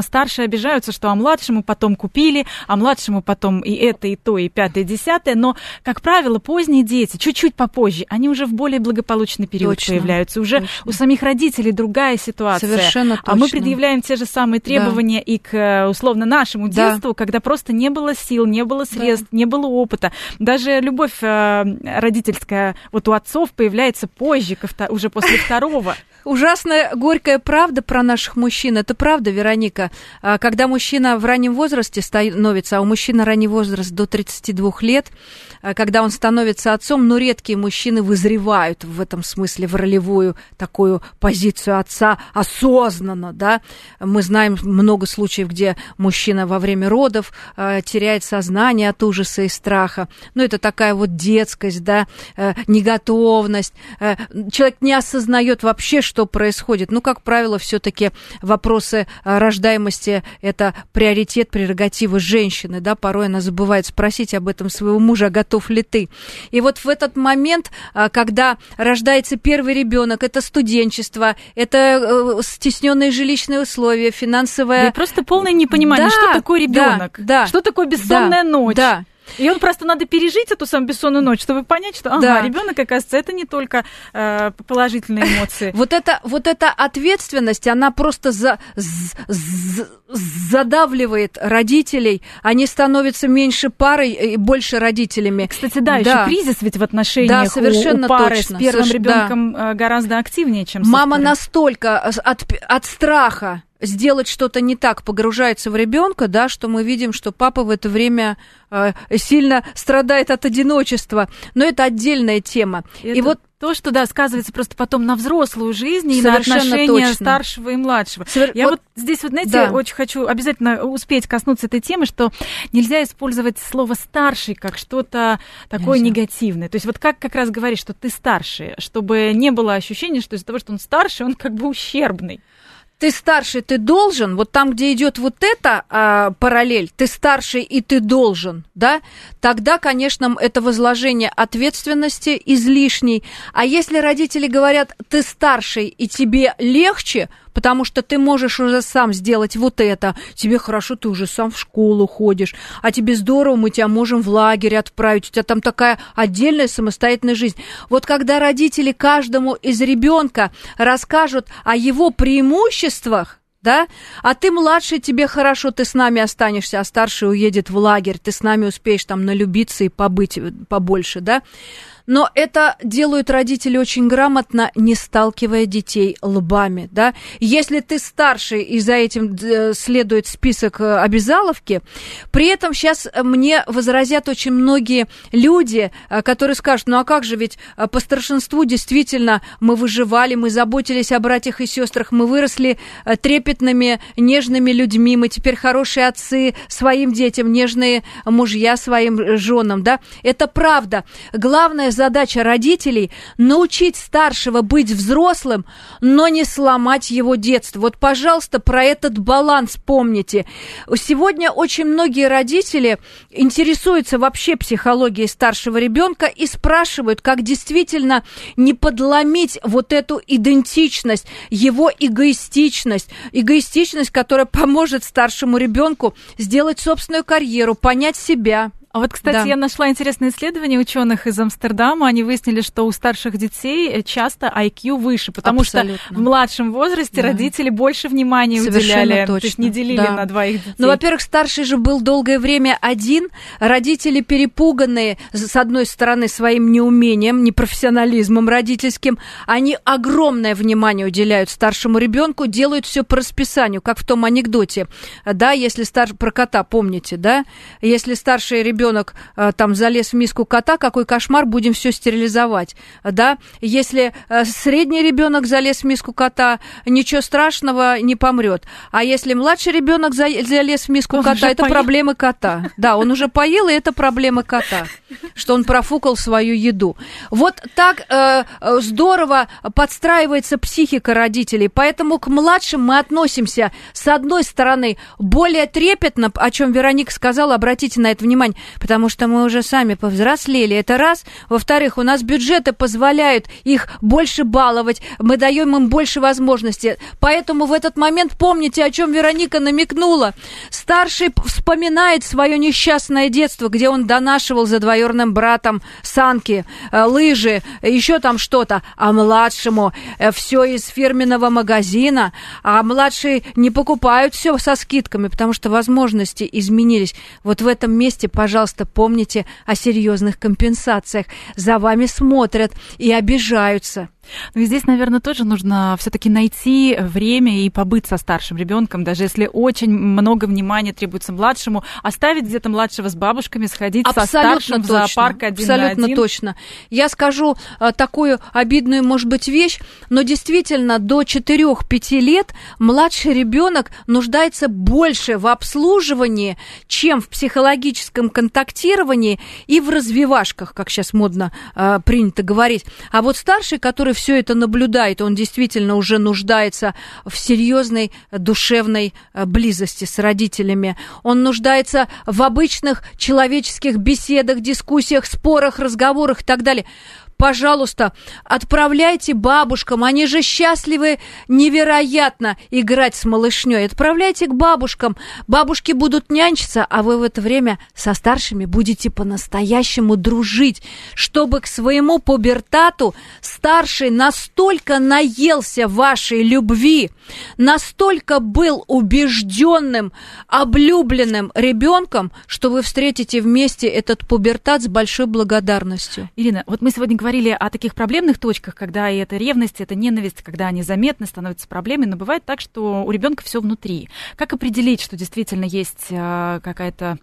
A: старшие обижаются, что а младшему потом купили, а младшему потом и это, и то, и пятое, и десятое. Но, как правило, поздние дети, чуть-чуть попозже, они уже в более благополучный период точно, появляются. Уже точно. у самих родителей другая ситуация.
B: Совершенно точно.
A: А мы предъявляем те же самые требования да. и к, условно, нашему да. детству, когда просто не было сил, не было было средств, да. не было опыта. Даже любовь э, родительская вот у отцов появляется позже, уже после второго.
B: Ужасная горькая правда про наших мужчин. Это правда, Вероника. А, когда мужчина в раннем возрасте становится, а у мужчины ранний возраст до 32 лет, а, когда он становится отцом, но редкие мужчины вызревают в этом смысле в ролевую такую позицию отца осознанно, да. Мы знаем много случаев, где мужчина во время родов э, теряет сознание от ужаса и страха. Ну, это такая вот детскость, да, э, неготовность. Э, человек не осознает вообще, что происходит. Ну, как правило, все-таки вопросы э, рождаемости – это приоритет, прерогатива женщины, да, порой она забывает спросить об этом своего мужа, а готов ли ты. И вот в этот момент, э, когда рождается первый ребенок, это студенчество, это э, стесненные жилищные условия, финансовая...
A: Да просто полное непонимание, да, что такое ребенок,
B: да, да,
A: что такое бессонная
B: да,
A: ночь.
B: Да,
A: и он просто надо пережить эту самую бессонную ночь, чтобы понять, что ага, да. ребенок, оказывается, это не только э, положительные эмоции.
B: Вот эта, вот эта ответственность, она просто за, за, задавливает родителей, они становятся меньше парой и больше родителями.
A: Кстати, да, да. еще кризис ведь в отношениях да, совершенно у, у пары точно. с первым ребенком да. Э, гораздо активнее, чем
B: Мама настолько от, от страха сделать что-то не так, погружается в ребенка, да, что мы видим, что папа в это время э, сильно страдает от одиночества. Но это отдельная тема.
A: Это... И вот то, что, да, сказывается просто потом на взрослую жизнь и на отношения точно. старшего и младшего. Совер... Я вот, вот здесь, вот, знаете, да. очень хочу обязательно успеть коснуться этой темы, что нельзя использовать слово «старший» как что-то такое нельзя. негативное. То есть вот как как раз говорить, что ты старший, чтобы не было ощущения, что из-за того, что он старший, он как бы ущербный
B: ты старший, ты должен, вот там, где идет вот эта а, параллель, ты старший и ты должен, да, тогда, конечно, это возложение ответственности излишней. А если родители говорят, ты старший и тебе легче, потому что ты можешь уже сам сделать вот это, тебе хорошо, ты уже сам в школу ходишь, а тебе здорово, мы тебя можем в лагерь отправить, у тебя там такая отдельная самостоятельная жизнь. Вот когда родители каждому из ребенка расскажут о его преимуществах, да? А ты младший, тебе хорошо, ты с нами останешься, а старший уедет в лагерь, ты с нами успеешь там налюбиться и побыть побольше, да? Но это делают родители очень грамотно, не сталкивая детей лбами, да. Если ты старший, и за этим э, следует список э, обязаловки, при этом сейчас мне возразят очень многие люди, э, которые скажут, ну а как же, ведь по старшинству действительно мы выживали, мы заботились о братьях и сестрах, мы выросли трепетными, нежными людьми, мы теперь хорошие отцы своим детям, нежные мужья своим женам, да. Это правда. Главное задача родителей – научить старшего быть взрослым, но не сломать его детство. Вот, пожалуйста, про этот баланс помните. Сегодня очень многие родители интересуются вообще психологией старшего ребенка и спрашивают, как действительно не подломить вот эту идентичность, его эгоистичность, эгоистичность, которая поможет старшему ребенку сделать собственную карьеру, понять себя,
A: а вот, кстати, да. я нашла интересное исследование ученых из Амстердама. Они выяснили, что у старших детей э, часто IQ выше, потому Абсолютно. что в младшем возрасте да. родители больше внимания Совершенно уделяли, точно. то есть не делили да. на двоих детей.
B: Ну, во-первых, старший же был долгое время один, родители перепуганные, с одной стороны, своим неумением, непрофессионализмом родительским, они огромное внимание уделяют старшему ребенку, делают все по расписанию, как в том анекдоте, да, если старший про кота помните, да, если старший ребенок ребенок э, там залез в миску кота, какой кошмар, будем все стерилизовать, да? Если э, средний ребенок залез в миску кота, ничего страшного, не помрет. А если младший ребенок залез в миску он кота, это поел. проблемы кота. Да, он уже поел, и это проблемы кота, что он профукал свою еду. Вот так э, здорово подстраивается психика родителей, поэтому к младшим мы относимся, с одной стороны, более трепетно, о чем Вероника сказала, обратите на это внимание, потому что мы уже сами повзрослели, это раз. Во-вторых, у нас бюджеты позволяют их больше баловать, мы даем им больше возможностей. Поэтому в этот момент помните, о чем Вероника намекнула. Старший вспоминает свое несчастное детство, где он донашивал за двоюродным братом санки, э, лыжи, еще там что-то, а младшему э, все из фирменного магазина, а младшие не покупают все со скидками, потому что возможности изменились. Вот в этом месте, пожалуйста, помните о серьезных компенсациях. За вами смотрят и обижаются.
A: Ну и здесь, наверное, тоже нужно все-таки найти время и побыть со старшим ребенком, даже если очень много внимания требуется младшему, оставить где-то младшего с бабушками, сходить Абсолютно со старшим точно. в зоопарк один
B: Абсолютно
A: на один.
B: точно. Я скажу а, такую обидную, может быть, вещь, но действительно до 4-5 лет младший ребенок нуждается больше в обслуживании, чем в психологическом контактировании и в развивашках, как сейчас модно а, принято говорить. А вот старший, который все это наблюдает, он действительно уже нуждается в серьезной душевной э, близости с родителями. Он нуждается в обычных человеческих беседах, дискуссиях, спорах, разговорах и так далее пожалуйста, отправляйте бабушкам, они же счастливы невероятно играть с малышней. Отправляйте к бабушкам, бабушки будут нянчиться, а вы в это время со старшими будете по-настоящему дружить, чтобы к своему пубертату старший настолько наелся вашей любви, настолько был убежденным, облюбленным ребенком, что вы встретите вместе этот пубертат с большой благодарностью.
A: Ирина, вот мы сегодня говорили о таких проблемных точках, когда и это ревность, это ненависть, когда они заметны, становятся проблемой, но бывает так, что у ребенка все внутри. Как определить, что действительно есть а, какая-то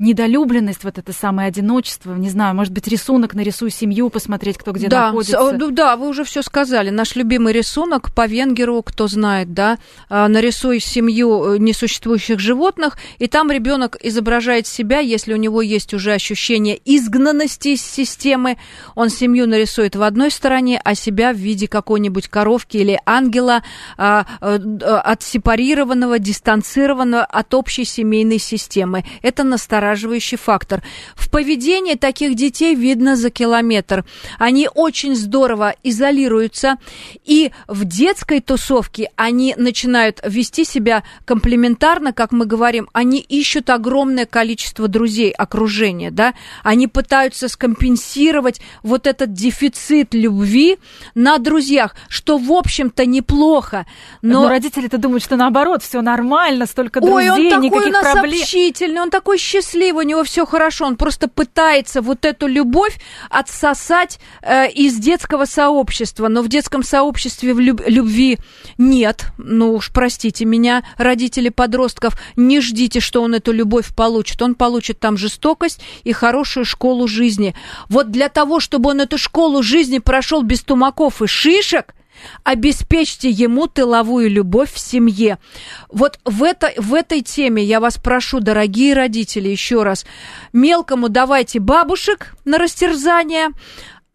A: недолюбленность, вот это самое одиночество, не знаю, может быть, рисунок, нарисуй семью, посмотреть, кто где
B: да,
A: находится.
B: С, ну да, вы уже все сказали. Наш любимый рисунок по Венгеру, кто знает, да, а, нарисуй семью э, несуществующих животных, и там ребенок изображает себя, если у него есть уже ощущение изгнанности из системы, он семью нарисует в одной стороне, а себя в виде какой-нибудь коровки или ангела а, а, отсепарированного, дистанцированного от общей семейной системы. Это настораживает настораживающий фактор. В поведении таких детей видно за километр. Они очень здорово изолируются, и в детской тусовке они начинают вести себя комплементарно, как мы говорим, они ищут огромное количество друзей, окружения, да, они пытаются скомпенсировать вот этот дефицит любви на друзьях, что, в общем-то, неплохо.
A: Но, но родители-то думают, что наоборот, все нормально, столько друзей, Ой, он
B: такой
A: у нас
B: проблем. общительный, он такой счастливый счастлив, у него все хорошо, он просто пытается вот эту любовь отсосать э, из детского сообщества, но в детском сообществе в люб- любви нет. Ну уж простите меня, родители подростков, не ждите, что он эту любовь получит. Он получит там жестокость и хорошую школу жизни. Вот для того, чтобы он эту школу жизни прошел без тумаков и шишек, обеспечьте ему тыловую любовь в семье. Вот в, это, в этой теме я вас прошу, дорогие родители, еще раз, мелкому давайте бабушек на растерзание,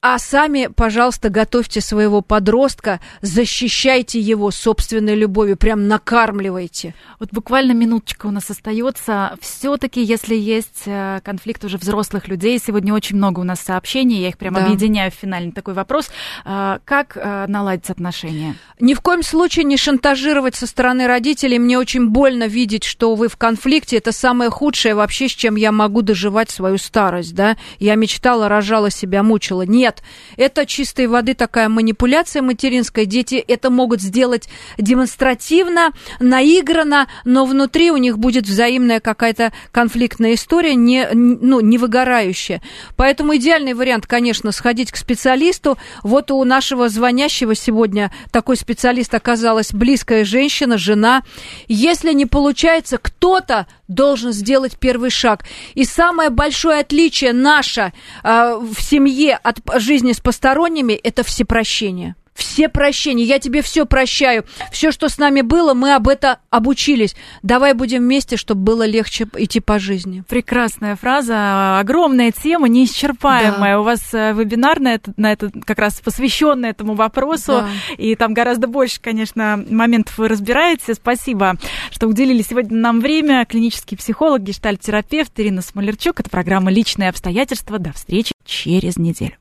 B: а сами, пожалуйста, готовьте своего подростка, защищайте его собственной любовью, прям накармливайте.
A: Вот буквально минуточка у нас остается. Все-таки, если есть э, конфликт уже взрослых людей, сегодня очень много у нас сообщений, я их прям да. объединяю в финальный такой вопрос. Э, как э, наладить отношения?
B: Ни в коем случае не шантажировать со стороны родителей. Мне очень больно видеть, что вы в конфликте. Это самое худшее вообще, с чем я могу доживать свою старость. Да? Я мечтала, рожала себя, мучила. Нет, нет. Это чистой воды такая манипуляция материнская. Дети это могут сделать демонстративно, наигранно, но внутри у них будет взаимная какая-то конфликтная история, не, ну, не выгорающая. Поэтому идеальный вариант, конечно, сходить к специалисту. Вот у нашего звонящего сегодня такой специалист оказалась близкая женщина, жена. Если не получается, кто-то должен сделать первый шаг. И самое большое отличие наше э, в семье от жизни с посторонними – это всепрощение все прощения, я тебе все прощаю. Все, что с нами было, мы об этом обучились. Давай будем вместе, чтобы было легче идти по жизни.
A: Прекрасная фраза, огромная тема, неисчерпаемая. Да. У вас э, вебинар на это, на это как раз посвященный этому вопросу, да. и там гораздо больше, конечно, моментов вы разбираете. Спасибо, что уделили сегодня нам время. Клинический психолог, гештальт-терапевт Ирина Смолерчук. Это программа «Личные обстоятельства». До встречи через неделю.